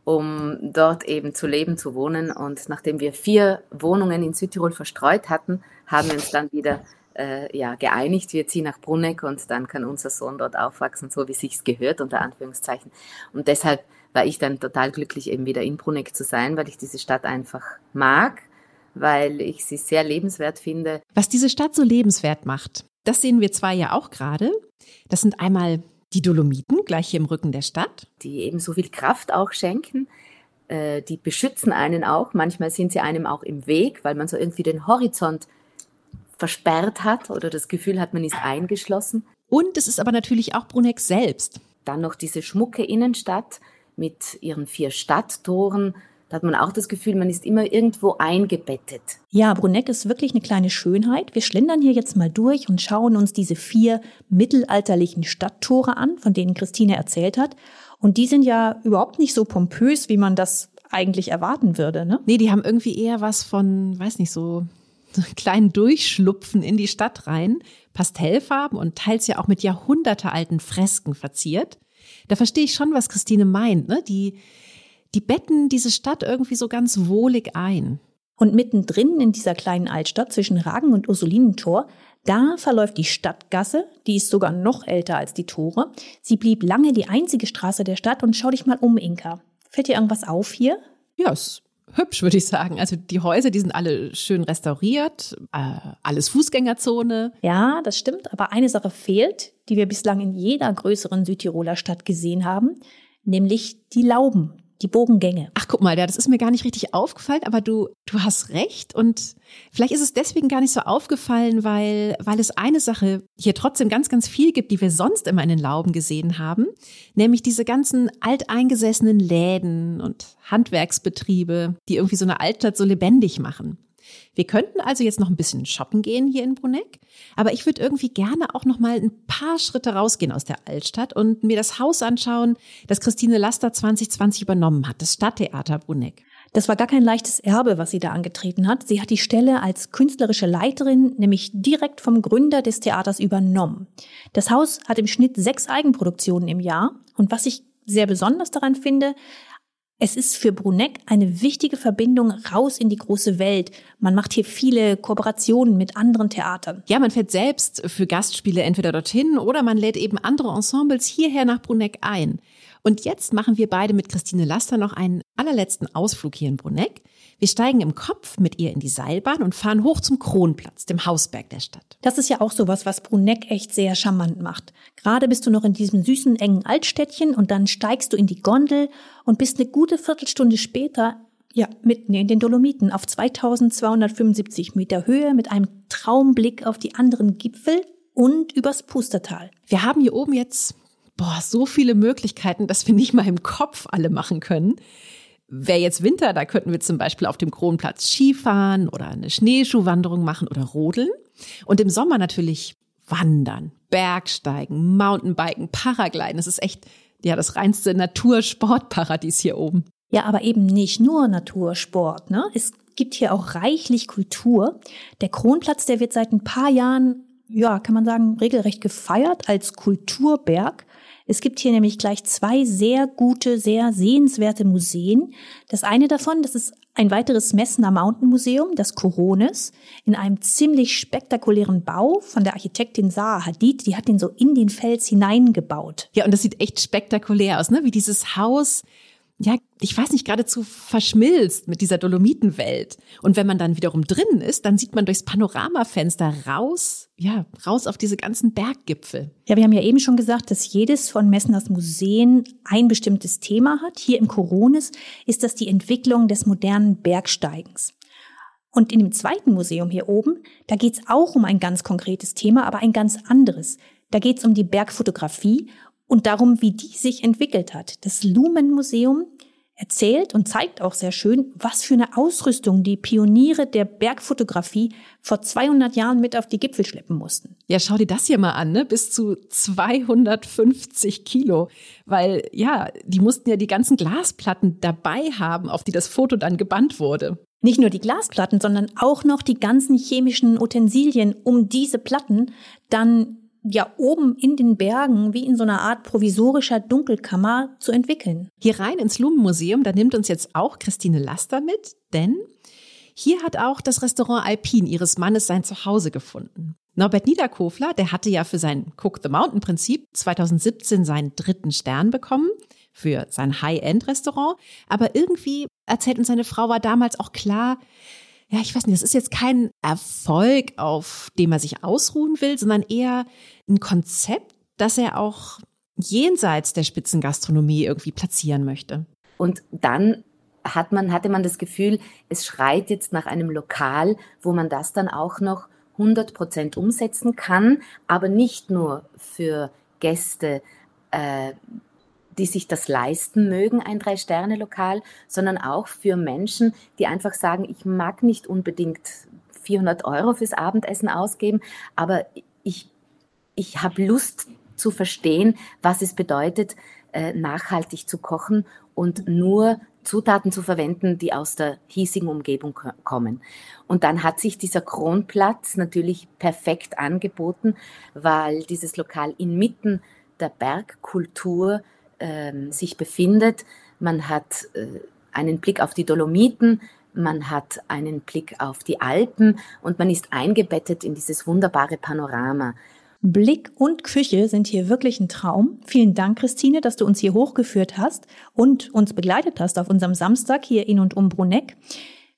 um dort eben zu leben, zu wohnen. Und nachdem wir vier Wohnungen in Südtirol verstreut hatten, haben wir uns dann wieder äh, ja, geeinigt, wir ziehen nach Bruneck und dann kann unser Sohn dort aufwachsen, so wie sich's gehört, unter Anführungszeichen. Und deshalb war ich dann total glücklich, eben wieder in Bruneck zu sein, weil ich diese Stadt einfach mag, weil ich sie sehr lebenswert finde. Was diese Stadt so lebenswert macht, das sehen wir zwar ja auch gerade. Das sind einmal die Dolomiten, gleich hier im Rücken der Stadt. Die eben so viel Kraft auch schenken. Äh, die beschützen einen auch. Manchmal sind sie einem auch im Weg, weil man so irgendwie den Horizont versperrt hat oder das Gefühl hat, man ist eingeschlossen. Und es ist aber natürlich auch Bruneck selbst. Dann noch diese schmucke Innenstadt mit ihren vier Stadttoren. Da hat man auch das Gefühl, man ist immer irgendwo eingebettet. Ja, Bruneck ist wirklich eine kleine Schönheit. Wir schlendern hier jetzt mal durch und schauen uns diese vier mittelalterlichen Stadttore an, von denen Christine erzählt hat. Und die sind ja überhaupt nicht so pompös, wie man das eigentlich erwarten würde, ne? Nee, die haben irgendwie eher was von, weiß nicht, so kleinen Durchschlupfen in die Stadt rein, Pastellfarben und teils ja auch mit jahrhundertealten Fresken verziert. Da verstehe ich schon, was Christine meint. Ne? Die, die betten diese Stadt irgendwie so ganz wohlig ein. Und mittendrin in dieser kleinen Altstadt zwischen Ragen und Ursulinentor, da verläuft die Stadtgasse, die ist sogar noch älter als die Tore. Sie blieb lange die einzige Straße der Stadt und schau dich mal um, Inka. Fällt dir irgendwas auf hier? Ja, es hübsch, würde ich sagen. Also die Häuser, die sind alle schön restauriert, äh, alles Fußgängerzone. Ja, das stimmt. Aber eine Sache fehlt, die wir bislang in jeder größeren Südtiroler Stadt gesehen haben, nämlich die Lauben die Bogengänge. Ach, guck mal, das ist mir gar nicht richtig aufgefallen, aber du, du hast recht und vielleicht ist es deswegen gar nicht so aufgefallen, weil, weil es eine Sache hier trotzdem ganz, ganz viel gibt, die wir sonst immer in den Lauben gesehen haben, nämlich diese ganzen alteingesessenen Läden und Handwerksbetriebe, die irgendwie so eine Altstadt so lebendig machen. Wir könnten also jetzt noch ein bisschen shoppen gehen hier in Bruneck, aber ich würde irgendwie gerne auch noch mal ein paar Schritte rausgehen aus der Altstadt und mir das Haus anschauen, das Christine Laster 2020 übernommen hat, das Stadttheater Bruneck. Das war gar kein leichtes Erbe, was sie da angetreten hat. Sie hat die Stelle als künstlerische Leiterin nämlich direkt vom Gründer des Theaters übernommen. Das Haus hat im Schnitt sechs Eigenproduktionen im Jahr. Und was ich sehr besonders daran finde, es ist für Bruneck eine wichtige Verbindung raus in die große Welt. Man macht hier viele Kooperationen mit anderen Theatern. Ja, man fährt selbst für Gastspiele entweder dorthin oder man lädt eben andere Ensembles hierher nach Bruneck ein. Und jetzt machen wir beide mit Christine Laster noch einen allerletzten Ausflug hier in Bruneck. Wir steigen im Kopf mit ihr in die Seilbahn und fahren hoch zum Kronplatz, dem Hausberg der Stadt. Das ist ja auch sowas, was Bruneck echt sehr charmant macht. Gerade bist du noch in diesem süßen, engen Altstädtchen und dann steigst du in die Gondel und bist eine gute Viertelstunde später ja, mitten in den Dolomiten auf 2275 Meter Höhe mit einem Traumblick auf die anderen Gipfel und übers Pustertal. Wir haben hier oben jetzt boah, so viele Möglichkeiten, dass wir nicht mal im Kopf alle machen können. Wäre jetzt Winter, da könnten wir zum Beispiel auf dem Kronplatz Skifahren oder eine Schneeschuhwanderung machen oder rodeln. Und im Sommer natürlich wandern, Bergsteigen, Mountainbiken, Paragliden. Das ist echt, ja, das reinste Natursportparadies hier oben. Ja, aber eben nicht nur Natursport, ne? Es gibt hier auch reichlich Kultur. Der Kronplatz, der wird seit ein paar Jahren, ja, kann man sagen, regelrecht gefeiert als Kulturberg. Es gibt hier nämlich gleich zwei sehr gute, sehr sehenswerte Museen. Das eine davon, das ist ein weiteres Messner Mountain Museum, das Corones, in einem ziemlich spektakulären Bau von der Architektin Zaha Hadid. Die hat den so in den Fels hineingebaut. Ja, und das sieht echt spektakulär aus, ne? Wie dieses Haus ja, ich weiß nicht, geradezu verschmilzt mit dieser Dolomitenwelt. Und wenn man dann wiederum drinnen ist, dann sieht man durchs Panoramafenster raus, ja, raus auf diese ganzen Berggipfel. Ja, wir haben ja eben schon gesagt, dass jedes von Messners Museen ein bestimmtes Thema hat. Hier im Coronis ist das die Entwicklung des modernen Bergsteigens. Und in dem zweiten Museum hier oben, da geht's auch um ein ganz konkretes Thema, aber ein ganz anderes. Da geht's um die Bergfotografie und darum, wie die sich entwickelt hat. Das Lumen Museum erzählt und zeigt auch sehr schön, was für eine Ausrüstung die Pioniere der Bergfotografie vor 200 Jahren mit auf die Gipfel schleppen mussten. Ja, schau dir das hier mal an, ne? bis zu 250 Kilo, weil ja, die mussten ja die ganzen Glasplatten dabei haben, auf die das Foto dann gebannt wurde. Nicht nur die Glasplatten, sondern auch noch die ganzen chemischen Utensilien, um diese Platten dann ja oben in den Bergen wie in so einer Art provisorischer Dunkelkammer zu entwickeln. Hier rein ins Lumenmuseum, da nimmt uns jetzt auch Christine Laster mit, denn hier hat auch das Restaurant Alpin ihres Mannes sein Zuhause gefunden. Norbert Niederkofler, der hatte ja für sein Cook the Mountain Prinzip 2017 seinen dritten Stern bekommen für sein High-End-Restaurant. Aber irgendwie, erzählt uns seine Frau, war damals auch klar, ja, ich weiß nicht, das ist jetzt kein Erfolg, auf dem er sich ausruhen will, sondern eher ein Konzept, das er auch jenseits der Spitzengastronomie irgendwie platzieren möchte. Und dann hat man, hatte man das Gefühl, es schreit jetzt nach einem Lokal, wo man das dann auch noch 100 Prozent umsetzen kann, aber nicht nur für Gäste, äh, die sich das leisten mögen, ein Drei-Sterne-Lokal, sondern auch für Menschen, die einfach sagen, ich mag nicht unbedingt 400 Euro fürs Abendessen ausgeben, aber ich, ich habe Lust zu verstehen, was es bedeutet, äh, nachhaltig zu kochen und nur Zutaten zu verwenden, die aus der hiesigen Umgebung kommen. Und dann hat sich dieser Kronplatz natürlich perfekt angeboten, weil dieses Lokal inmitten der Bergkultur ähm, sich befindet. Man hat äh, einen Blick auf die Dolomiten, man hat einen Blick auf die Alpen und man ist eingebettet in dieses wunderbare Panorama. Blick und Küche sind hier wirklich ein Traum. Vielen Dank, Christine, dass du uns hier hochgeführt hast und uns begleitet hast auf unserem Samstag hier in und um Bruneck.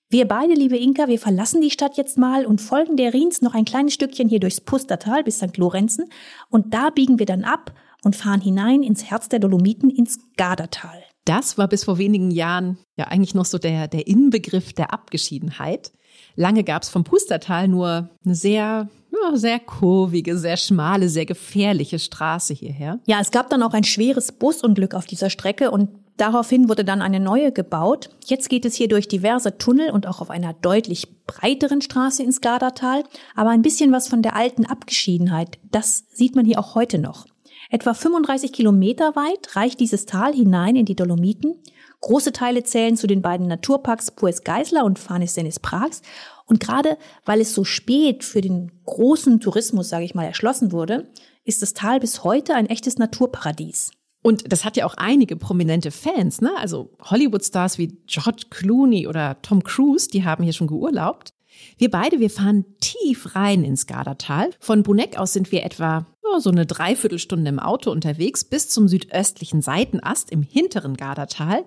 Wir beide, liebe Inka, wir verlassen die Stadt jetzt mal und folgen der Rins noch ein kleines Stückchen hier durchs Pustertal bis St. Lorenzen und da biegen wir dann ab und fahren hinein ins Herz der Dolomiten, ins Gardertal. Das war bis vor wenigen Jahren ja eigentlich noch so der, der Inbegriff der Abgeschiedenheit. Lange gab es vom Pustertal nur eine sehr, ja, sehr kurvige, sehr schmale, sehr gefährliche Straße hierher. Ja, es gab dann auch ein schweres Busunglück auf dieser Strecke und Daraufhin wurde dann eine neue gebaut. Jetzt geht es hier durch diverse Tunnel und auch auf einer deutlich breiteren Straße ins Gardatal. Aber ein bisschen was von der alten Abgeschiedenheit, das sieht man hier auch heute noch. Etwa 35 Kilometer weit reicht dieses Tal hinein in die Dolomiten. Große Teile zählen zu den beiden Naturparks Pues Geisler und Fanis Senis Prags. Und gerade weil es so spät für den großen Tourismus, sage ich mal, erschlossen wurde, ist das Tal bis heute ein echtes Naturparadies. Und das hat ja auch einige prominente Fans, ne? Also Hollywood-Stars wie George Clooney oder Tom Cruise, die haben hier schon geurlaubt. Wir beide, wir fahren tief rein ins Gardatal. Von Bruneck aus sind wir etwa oh, so eine Dreiviertelstunde im Auto unterwegs bis zum südöstlichen Seitenast im hinteren Gardatal.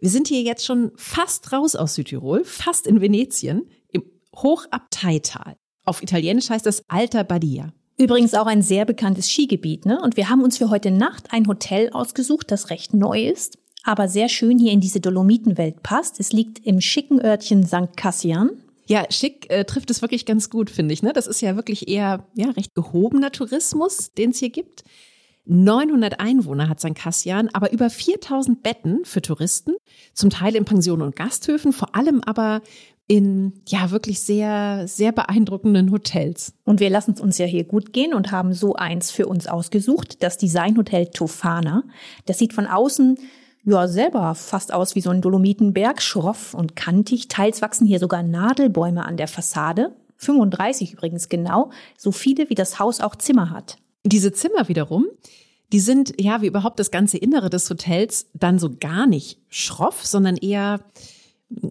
Wir sind hier jetzt schon fast raus aus Südtirol, fast in Venetien, im Hochabteital. Auf Italienisch heißt das Alta Badia. Übrigens auch ein sehr bekanntes Skigebiet, ne? Und wir haben uns für heute Nacht ein Hotel ausgesucht, das recht neu ist, aber sehr schön hier in diese Dolomitenwelt passt. Es liegt im schicken Örtchen St. Cassian. Ja, schick äh, trifft es wirklich ganz gut, finde ich. Ne? Das ist ja wirklich eher ja, recht gehobener Tourismus, den es hier gibt. 900 Einwohner hat St. Cassian, aber über 4000 Betten für Touristen, zum Teil in Pensionen und Gasthöfen, vor allem aber in ja wirklich sehr, sehr beeindruckenden Hotels. Und wir lassen es uns ja hier gut gehen und haben so eins für uns ausgesucht, das Designhotel Tofana. Das sieht von außen ja selber fast aus wie so ein Dolomitenberg, schroff und kantig. Teils wachsen hier sogar Nadelbäume an der Fassade. 35 übrigens genau, so viele wie das Haus auch Zimmer hat. Diese Zimmer wiederum, die sind ja wie überhaupt das ganze Innere des Hotels dann so gar nicht schroff, sondern eher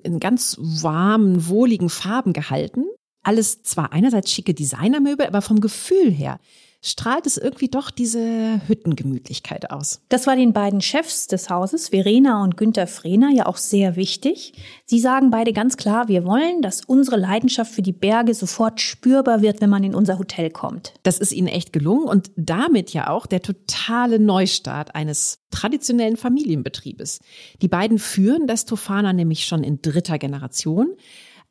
in ganz warmen, wohligen Farben gehalten. Alles zwar einerseits schicke Designermöbel, aber vom Gefühl her strahlt es irgendwie doch diese Hüttengemütlichkeit aus. Das war den beiden Chefs des Hauses, Verena und Günther Frehner, ja auch sehr wichtig. Sie sagen beide ganz klar, wir wollen, dass unsere Leidenschaft für die Berge sofort spürbar wird, wenn man in unser Hotel kommt. Das ist ihnen echt gelungen und damit ja auch der totale Neustart eines traditionellen Familienbetriebes. Die beiden führen das Tofana nämlich schon in dritter Generation.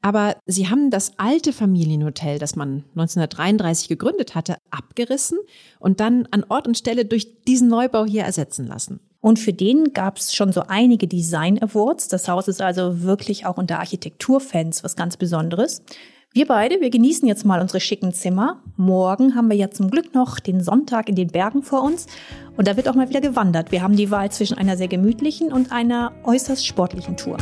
Aber sie haben das alte Familienhotel, das man 1933 gegründet hatte, abgerissen und dann an Ort und Stelle durch diesen Neubau hier ersetzen lassen. Und für den gab es schon so einige Design Awards. Das Haus ist also wirklich auch unter Architekturfans was ganz Besonderes. Wir beide, wir genießen jetzt mal unsere schicken Zimmer. Morgen haben wir ja zum Glück noch den Sonntag in den Bergen vor uns. Und da wird auch mal wieder gewandert. Wir haben die Wahl zwischen einer sehr gemütlichen und einer äußerst sportlichen Tour.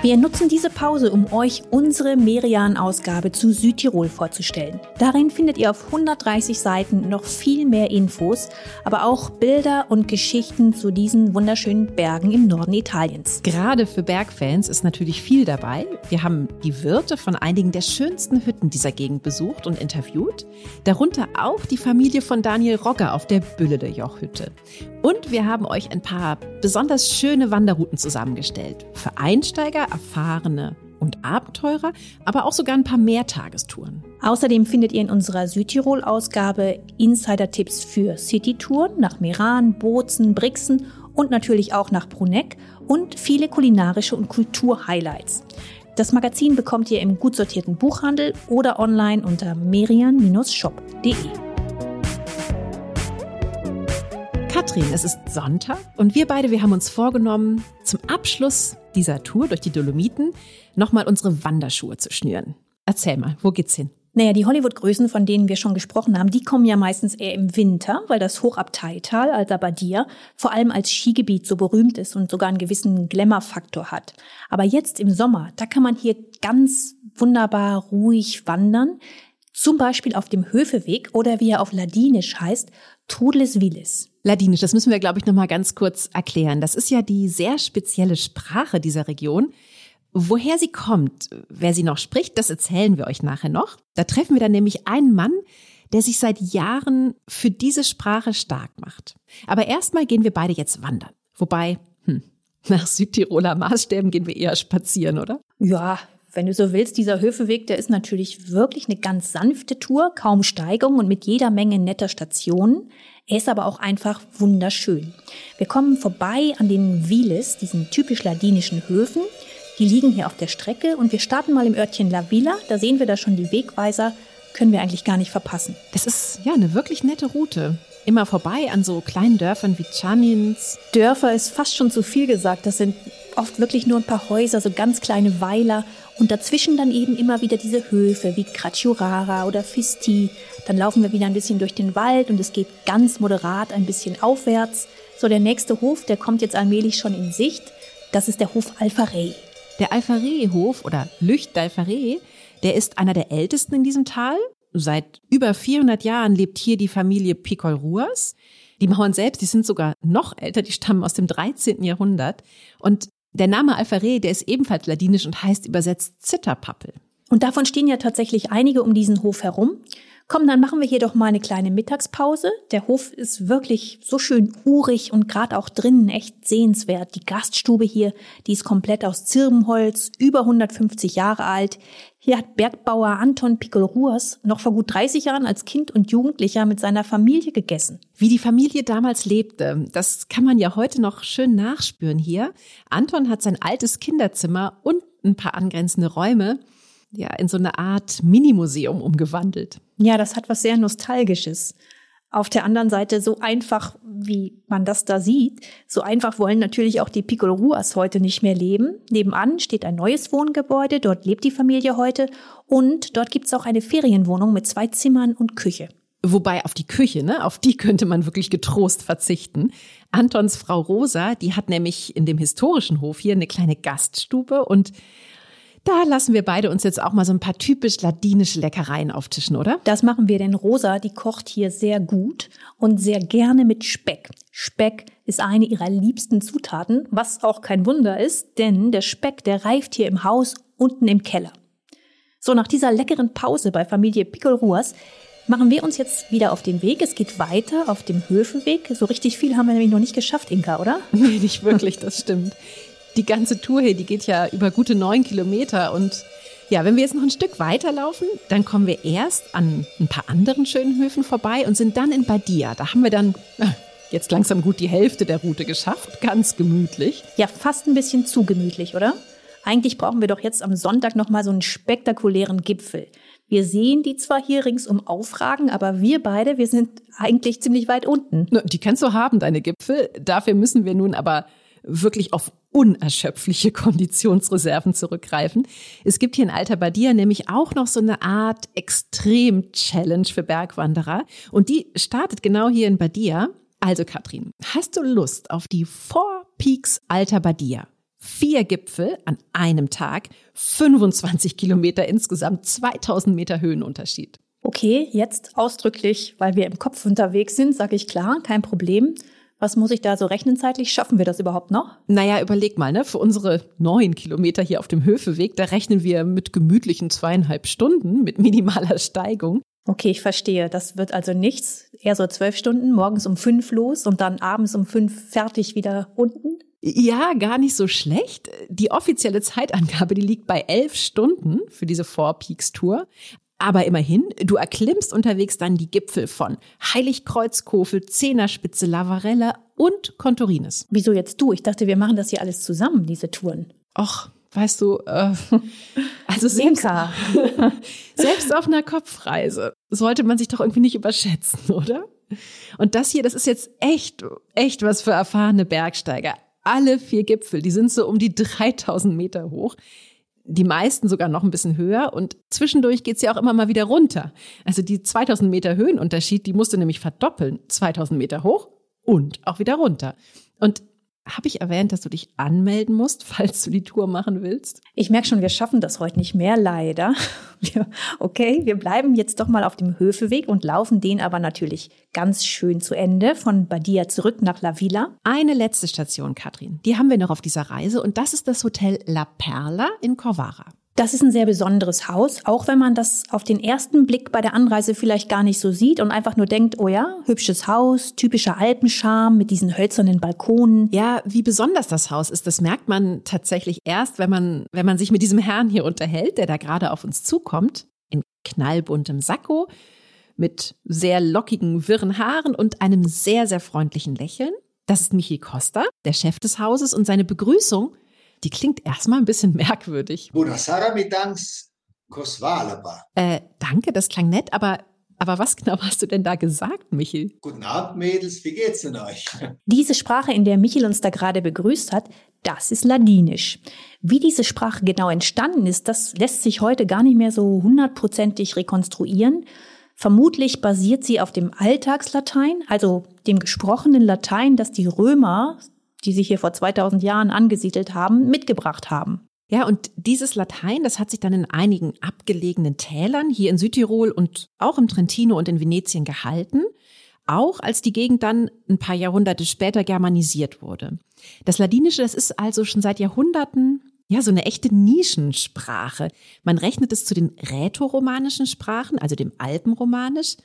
Wir nutzen diese Pause, um euch unsere Merian-Ausgabe zu Südtirol vorzustellen. Darin findet ihr auf 130 Seiten noch viel mehr Infos, aber auch Bilder und Geschichten zu diesen wunderschönen Bergen im Norden Italiens. Gerade für Bergfans ist natürlich viel dabei. Wir haben die Wirte von einigen der schönsten Hütten dieser Gegend besucht und interviewt. Darunter auch die Familie von Daniel Rogger auf der Bülle der Jochhütte. Und wir haben euch ein paar besonders schöne Wanderrouten zusammengestellt. Für Einsteiger, Erfahrene und Abenteurer, aber auch sogar ein paar Mehrtagestouren. Außerdem findet ihr in unserer Südtirol-Ausgabe Insider-Tipps für City-Touren nach Meran, Bozen, Brixen und natürlich auch nach Bruneck und viele kulinarische und Kultur-Highlights. Das Magazin bekommt ihr im gut sortierten Buchhandel oder online unter merian-shop.de. Katrin, es ist Sonntag und wir beide, wir haben uns vorgenommen, zum Abschluss dieser Tour durch die Dolomiten nochmal unsere Wanderschuhe zu schnüren. Erzähl mal, wo geht's hin? Naja, die Hollywood-Größen, von denen wir schon gesprochen haben, die kommen ja meistens eher im Winter, weil das Hochabteital, Alta Badia, vor allem als Skigebiet so berühmt ist und sogar einen gewissen Glamour-Faktor hat. Aber jetzt im Sommer, da kann man hier ganz wunderbar ruhig wandern. Zum Beispiel auf dem Höfeweg oder wie er auf Ladinisch heißt, Tudles Villes. Ladinisch, das müssen wir, glaube ich, nochmal ganz kurz erklären. Das ist ja die sehr spezielle Sprache dieser Region. Woher sie kommt, wer sie noch spricht, das erzählen wir euch nachher noch. Da treffen wir dann nämlich einen Mann, der sich seit Jahren für diese Sprache stark macht. Aber erstmal gehen wir beide jetzt wandern. Wobei, hm, nach Südtiroler Maßstäben gehen wir eher spazieren, oder? Ja, wenn du so willst, dieser Höfeweg, der ist natürlich wirklich eine ganz sanfte Tour, kaum Steigung und mit jeder Menge netter Stationen. Er ist aber auch einfach wunderschön. Wir kommen vorbei an den Viles, diesen typisch ladinischen Höfen. Die liegen hier auf der Strecke und wir starten mal im Örtchen La Villa. Da sehen wir da schon die Wegweiser. Können wir eigentlich gar nicht verpassen. Das ist ja eine wirklich nette Route. immer vorbei an so kleinen Dörfern wie Chanins. Dörfer ist fast schon zu viel gesagt. Das sind oft wirklich nur ein paar Häuser, so ganz kleine Weiler. Und dazwischen dann eben immer wieder diese Höfe wie Krachurara oder Fisti. Dann laufen wir wieder ein bisschen durch den Wald und es geht ganz moderat ein bisschen aufwärts. So, der nächste Hof, der kommt jetzt allmählich schon in Sicht. Das ist der Hof Alfaré. Der Alfaré-Hof oder Lücht d'Alfaré, der ist einer der ältesten in diesem Tal. Seit über 400 Jahren lebt hier die Familie Picol Ruas. Die Mauern selbst, die sind sogar noch älter, die stammen aus dem 13. Jahrhundert. Und der Name Alfaré, der ist ebenfalls ladinisch und heißt übersetzt Zitterpappel. Und davon stehen ja tatsächlich einige um diesen Hof herum. Komm, dann machen wir hier doch mal eine kleine Mittagspause. Der Hof ist wirklich so schön urig und gerade auch drinnen echt sehenswert. Die Gaststube hier, die ist komplett aus Zirbenholz, über 150 Jahre alt. Hier hat Bergbauer Anton Pickel-Ruas noch vor gut 30 Jahren als Kind und Jugendlicher mit seiner Familie gegessen. Wie die Familie damals lebte, das kann man ja heute noch schön nachspüren hier. Anton hat sein altes Kinderzimmer und ein paar angrenzende Räume ja in so eine Art Minimuseum umgewandelt. Ja, das hat was sehr Nostalgisches. Auf der anderen Seite, so einfach, wie man das da sieht, so einfach wollen natürlich auch die Piccolo Ruas heute nicht mehr leben. Nebenan steht ein neues Wohngebäude, dort lebt die Familie heute und dort gibt's auch eine Ferienwohnung mit zwei Zimmern und Küche. Wobei auf die Küche, ne, auf die könnte man wirklich getrost verzichten. Antons Frau Rosa, die hat nämlich in dem historischen Hof hier eine kleine Gaststube und da lassen wir beide uns jetzt auch mal so ein paar typisch ladinische Leckereien auftischen, oder? Das machen wir, denn Rosa, die kocht hier sehr gut und sehr gerne mit Speck. Speck ist eine ihrer liebsten Zutaten, was auch kein Wunder ist, denn der Speck, der reift hier im Haus unten im Keller. So, nach dieser leckeren Pause bei Familie Pickelruas machen wir uns jetzt wieder auf den Weg. Es geht weiter auf dem Höfenweg. So richtig viel haben wir nämlich noch nicht geschafft, Inka, oder? Nee, nicht wirklich, das stimmt die ganze Tour hier, die geht ja über gute neun Kilometer. Und ja, wenn wir jetzt noch ein Stück weiterlaufen, dann kommen wir erst an ein paar anderen schönen Höfen vorbei und sind dann in Badia. Da haben wir dann äh, jetzt langsam gut die Hälfte der Route geschafft. Ganz gemütlich. Ja, fast ein bisschen zu gemütlich, oder? Eigentlich brauchen wir doch jetzt am Sonntag noch mal so einen spektakulären Gipfel. Wir sehen die zwar hier ringsum aufragen, aber wir beide, wir sind eigentlich ziemlich weit unten. Die kannst du haben, deine Gipfel. Dafür müssen wir nun aber wirklich auf unerschöpfliche Konditionsreserven zurückgreifen. Es gibt hier in Alta Badia nämlich auch noch so eine Art Extrem-Challenge für Bergwanderer und die startet genau hier in Badia. Also Katrin, hast du Lust auf die Four Peaks Alta Badia? Vier Gipfel an einem Tag, 25 Kilometer insgesamt, 2000 Meter Höhenunterschied. Okay, jetzt ausdrücklich, weil wir im Kopf unterwegs sind, sage ich klar, kein Problem. Was muss ich da so rechnen zeitlich? Schaffen wir das überhaupt noch? Naja, überleg mal, ne? Für unsere neun Kilometer hier auf dem Höfeweg, da rechnen wir mit gemütlichen zweieinhalb Stunden mit minimaler Steigung. Okay, ich verstehe. Das wird also nichts. Eher so zwölf Stunden, morgens um fünf los und dann abends um fünf fertig wieder unten. Ja, gar nicht so schlecht. Die offizielle Zeitangabe, die liegt bei elf Stunden für diese Four Peaks Tour. Aber immerhin, du erklimmst unterwegs dann die Gipfel von Heiligkreuzkofel, Zehnerspitze, Lavarella und Contorines. Wieso jetzt du? Ich dachte, wir machen das hier alles zusammen, diese Touren. Och, weißt du, äh, also selbst, selbst auf einer Kopfreise sollte man sich doch irgendwie nicht überschätzen, oder? Und das hier, das ist jetzt echt, echt was für erfahrene Bergsteiger. Alle vier Gipfel, die sind so um die 3000 Meter hoch die meisten sogar noch ein bisschen höher und zwischendurch geht's ja auch immer mal wieder runter. Also die 2000 Meter Höhenunterschied, die musste nämlich verdoppeln. 2000 Meter hoch und auch wieder runter. Und habe ich erwähnt, dass du dich anmelden musst, falls du die Tour machen willst? Ich merke schon, wir schaffen das heute nicht mehr, leider. Okay, wir bleiben jetzt doch mal auf dem Höfeweg und laufen den aber natürlich ganz schön zu Ende von Badia zurück nach La Villa. Eine letzte Station, Katrin. Die haben wir noch auf dieser Reise und das ist das Hotel La Perla in Corvara. Das ist ein sehr besonderes Haus, auch wenn man das auf den ersten Blick bei der Anreise vielleicht gar nicht so sieht und einfach nur denkt, oh ja, hübsches Haus, typischer Alpenscharm mit diesen hölzernen Balkonen. Ja, wie besonders das Haus ist, das merkt man tatsächlich erst, wenn man, wenn man sich mit diesem Herrn hier unterhält, der da gerade auf uns zukommt, in knallbuntem Sakko, mit sehr lockigen, wirren Haaren und einem sehr, sehr freundlichen Lächeln. Das ist Michi Costa, der Chef des Hauses und seine Begrüßung die klingt erstmal ein bisschen merkwürdig. Äh, danke, das klang nett, aber Aber was genau hast du denn da gesagt, Michel? Guten Abend, Mädels, wie geht's denn euch? Diese Sprache, in der Michel uns da gerade begrüßt hat, das ist Ladinisch. Wie diese Sprache genau entstanden ist, das lässt sich heute gar nicht mehr so hundertprozentig rekonstruieren. Vermutlich basiert sie auf dem Alltagslatein, also dem gesprochenen Latein, das die Römer, die sich hier vor 2000 Jahren angesiedelt haben, mitgebracht haben. Ja, und dieses Latein, das hat sich dann in einigen abgelegenen Tälern hier in Südtirol und auch im Trentino und in Venetien gehalten, auch als die Gegend dann ein paar Jahrhunderte später germanisiert wurde. Das Ladinische, das ist also schon seit Jahrhunderten ja, so eine echte Nischensprache. Man rechnet es zu den rätoromanischen Sprachen, also dem Alpenromanisch.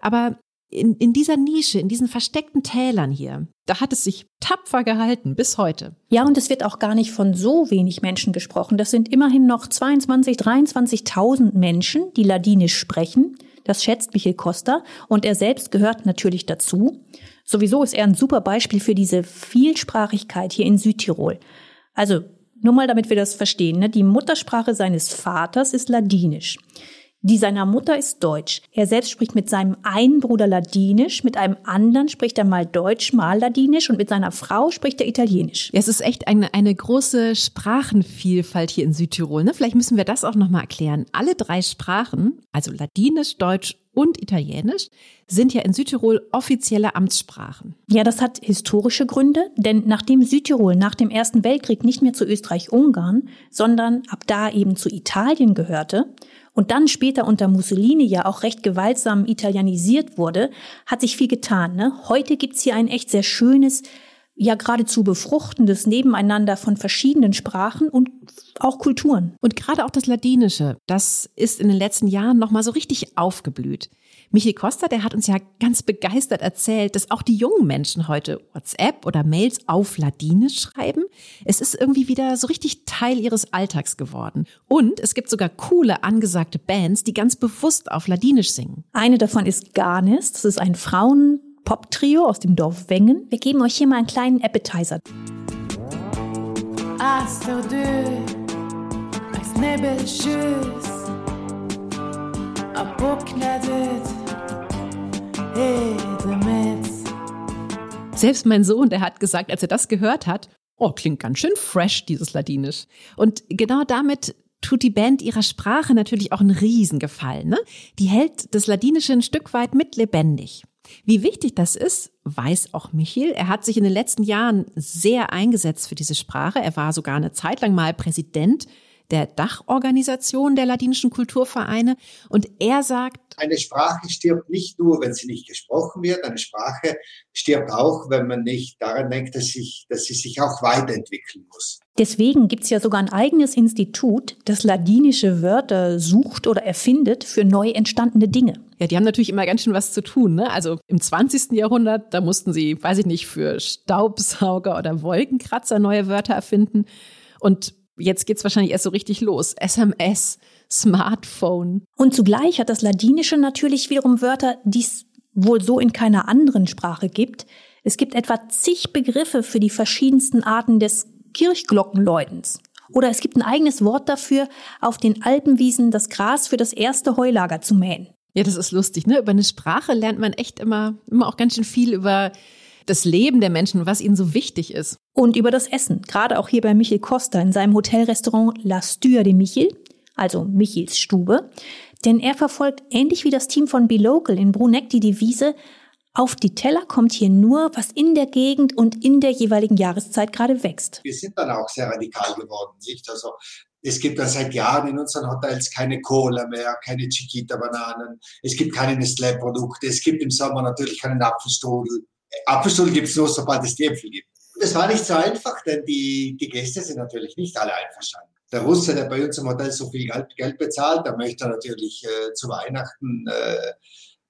Aber in, in dieser Nische, in diesen versteckten Tälern hier, da hat es sich tapfer gehalten bis heute. Ja, und es wird auch gar nicht von so wenig Menschen gesprochen. Das sind immerhin noch 22, 23.000 Menschen, die Ladinisch sprechen. Das schätzt Michael Costa und er selbst gehört natürlich dazu. Sowieso ist er ein super Beispiel für diese Vielsprachigkeit hier in Südtirol. Also nur mal, damit wir das verstehen. Ne? Die Muttersprache seines Vaters ist Ladinisch. Die seiner Mutter ist Deutsch. Er selbst spricht mit seinem einen Bruder Ladinisch, mit einem anderen spricht er mal Deutsch, mal Ladinisch und mit seiner Frau spricht er Italienisch. Ja, es ist echt eine, eine große Sprachenvielfalt hier in Südtirol. Ne? Vielleicht müssen wir das auch nochmal erklären. Alle drei Sprachen, also Ladinisch, Deutsch und Italienisch sind ja in Südtirol offizielle Amtssprachen. Ja, das hat historische Gründe, denn nachdem Südtirol nach dem Ersten Weltkrieg nicht mehr zu Österreich-Ungarn, sondern ab da eben zu Italien gehörte und dann später unter Mussolini ja auch recht gewaltsam italienisiert wurde, hat sich viel getan. Ne? Heute gibt's hier ein echt sehr schönes, ja geradezu befruchtendes Nebeneinander von verschiedenen Sprachen und auch Kulturen. Und gerade auch das Ladinische, das ist in den letzten Jahren nochmal so richtig aufgeblüht. Michi Costa, der hat uns ja ganz begeistert erzählt, dass auch die jungen Menschen heute WhatsApp oder Mails auf Ladinisch schreiben. Es ist irgendwie wieder so richtig Teil ihres Alltags geworden. Und es gibt sogar coole, angesagte Bands, die ganz bewusst auf Ladinisch singen. Eine davon ist Garnis. Das ist ein Frauen-Pop-Trio aus dem Dorf Wengen. Wir geben euch hier mal einen kleinen Appetizer. Selbst mein Sohn, der hat gesagt, als er das gehört hat, oh, klingt ganz schön fresh, dieses Ladinisch. Und genau damit tut die Band ihrer Sprache natürlich auch einen Riesengefallen. Ne? Die hält das Ladinische ein Stück weit mit lebendig. Wie wichtig das ist, weiß auch Michiel. Er hat sich in den letzten Jahren sehr eingesetzt für diese Sprache. Er war sogar eine Zeit lang mal Präsident der Dachorganisation der ladinischen Kulturvereine. Und er sagt, eine Sprache stirbt nicht nur, wenn sie nicht gesprochen wird. Eine Sprache stirbt auch, wenn man nicht daran denkt, dass, sich, dass sie sich auch weiterentwickeln muss. Deswegen gibt es ja sogar ein eigenes Institut, das ladinische Wörter sucht oder erfindet für neu entstandene Dinge. Ja, die haben natürlich immer ganz schön was zu tun. Ne? Also im 20. Jahrhundert, da mussten sie, weiß ich nicht, für Staubsauger oder Wolkenkratzer neue Wörter erfinden. Und jetzt geht's wahrscheinlich erst so richtig los. SMS, Smartphone. Und zugleich hat das Ladinische natürlich wiederum Wörter, die es wohl so in keiner anderen Sprache gibt. Es gibt etwa zig Begriffe für die verschiedensten Arten des Kirchglockenläutens. Oder es gibt ein eigenes Wort dafür, auf den Alpenwiesen das Gras für das erste Heulager zu mähen. Ja, das ist lustig, ne? Über eine Sprache lernt man echt immer, immer auch ganz schön viel über das Leben der Menschen, was ihnen so wichtig ist. Und über das Essen. Gerade auch hier bei Michel Costa in seinem Hotelrestaurant La Stür de Michel, also Michels Stube. Denn er verfolgt ähnlich wie das Team von Be Local in Bruneck die Devise, auf die Teller kommt hier nur, was in der Gegend und in der jeweiligen Jahreszeit gerade wächst. Wir sind dann auch sehr radikal geworden, nicht? Also es gibt dann seit Jahren in unseren Hotels keine Cola mehr, keine Chiquita-Bananen, es gibt keine Nestlé-Produkte, es gibt im Sommer natürlich keinen Apfelstrudel. Apfelstrudel gibt es nur, sobald es die Äpfel gibt. Das war nicht so einfach, denn die, die Gäste sind natürlich nicht alle einverstanden. Der Russe, der bei uns im Hotel so viel Geld, bezahlt, der möchte natürlich äh, zu Weihnachten äh,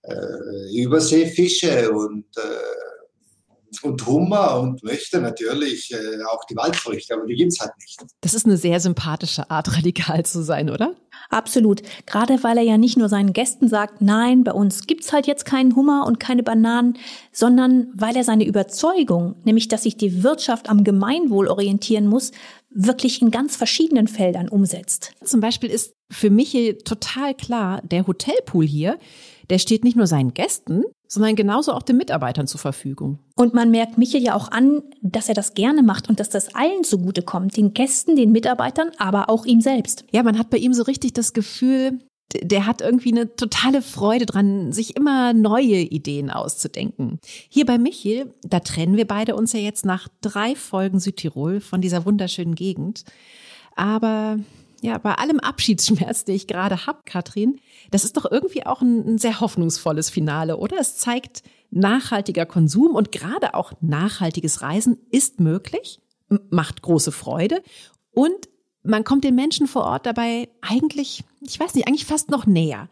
äh, Überseefische und, äh, und Hummer und möchte natürlich äh, auch die Waldfrüchte, aber die gibt's halt nicht. Das ist eine sehr sympathische Art, radikal zu sein, oder? Absolut. Gerade weil er ja nicht nur seinen Gästen sagt, nein, bei uns gibt's halt jetzt keinen Hummer und keine Bananen, sondern weil er seine Überzeugung, nämlich dass sich die Wirtschaft am Gemeinwohl orientieren muss, wirklich in ganz verschiedenen Feldern umsetzt. Zum Beispiel ist für mich total klar, der Hotelpool hier, der steht nicht nur seinen Gästen, sondern genauso auch den Mitarbeitern zur Verfügung. Und man merkt Michel ja auch an, dass er das gerne macht und dass das allen zugute kommt, den Gästen, den Mitarbeitern, aber auch ihm selbst. Ja, man hat bei ihm so richtig das Gefühl, der hat irgendwie eine totale Freude dran, sich immer neue Ideen auszudenken. Hier bei Michel, da trennen wir beide uns ja jetzt nach drei Folgen Südtirol von dieser wunderschönen Gegend. Aber ja, bei allem Abschiedsschmerz, den ich gerade hab, Katrin, das ist doch irgendwie auch ein, ein sehr hoffnungsvolles Finale, oder? Es zeigt, nachhaltiger Konsum und gerade auch nachhaltiges Reisen ist möglich, macht große Freude und man kommt den Menschen vor Ort dabei eigentlich, ich weiß nicht, eigentlich fast noch näher.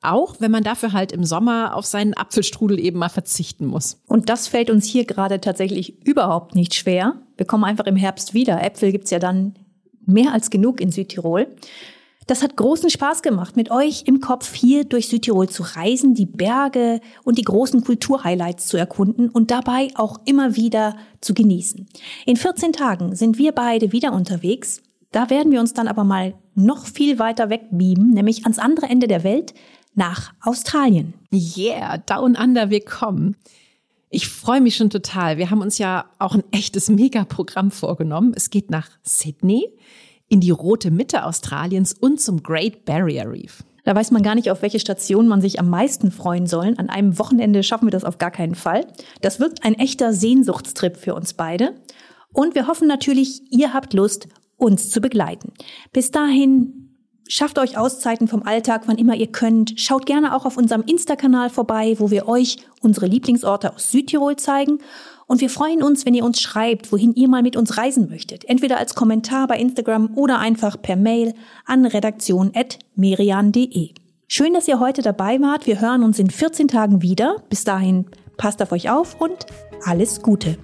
Auch wenn man dafür halt im Sommer auf seinen Apfelstrudel eben mal verzichten muss. Und das fällt uns hier gerade tatsächlich überhaupt nicht schwer. Wir kommen einfach im Herbst wieder. Äpfel gibt's ja dann mehr als genug in Südtirol. Das hat großen Spaß gemacht, mit euch im Kopf hier durch Südtirol zu reisen, die Berge und die großen Kulturhighlights zu erkunden und dabei auch immer wieder zu genießen. In 14 Tagen sind wir beide wieder unterwegs. Da werden wir uns dann aber mal noch viel weiter wegbeamen, nämlich ans andere Ende der Welt, nach Australien. Yeah, down under wir kommen. Ich freue mich schon total. Wir haben uns ja auch ein echtes Megaprogramm vorgenommen. Es geht nach Sydney, in die rote Mitte Australiens und zum Great Barrier Reef. Da weiß man gar nicht, auf welche Station man sich am meisten freuen soll. An einem Wochenende schaffen wir das auf gar keinen Fall. Das wird ein echter Sehnsuchtstrip für uns beide. Und wir hoffen natürlich, ihr habt Lust, uns zu begleiten. Bis dahin Schafft euch Auszeiten vom Alltag, wann immer ihr könnt. Schaut gerne auch auf unserem Insta-Kanal vorbei, wo wir euch unsere Lieblingsorte aus Südtirol zeigen. Und wir freuen uns, wenn ihr uns schreibt, wohin ihr mal mit uns reisen möchtet. Entweder als Kommentar bei Instagram oder einfach per Mail an redaktion.merian.de. Schön, dass ihr heute dabei wart. Wir hören uns in 14 Tagen wieder. Bis dahin passt auf euch auf und alles Gute.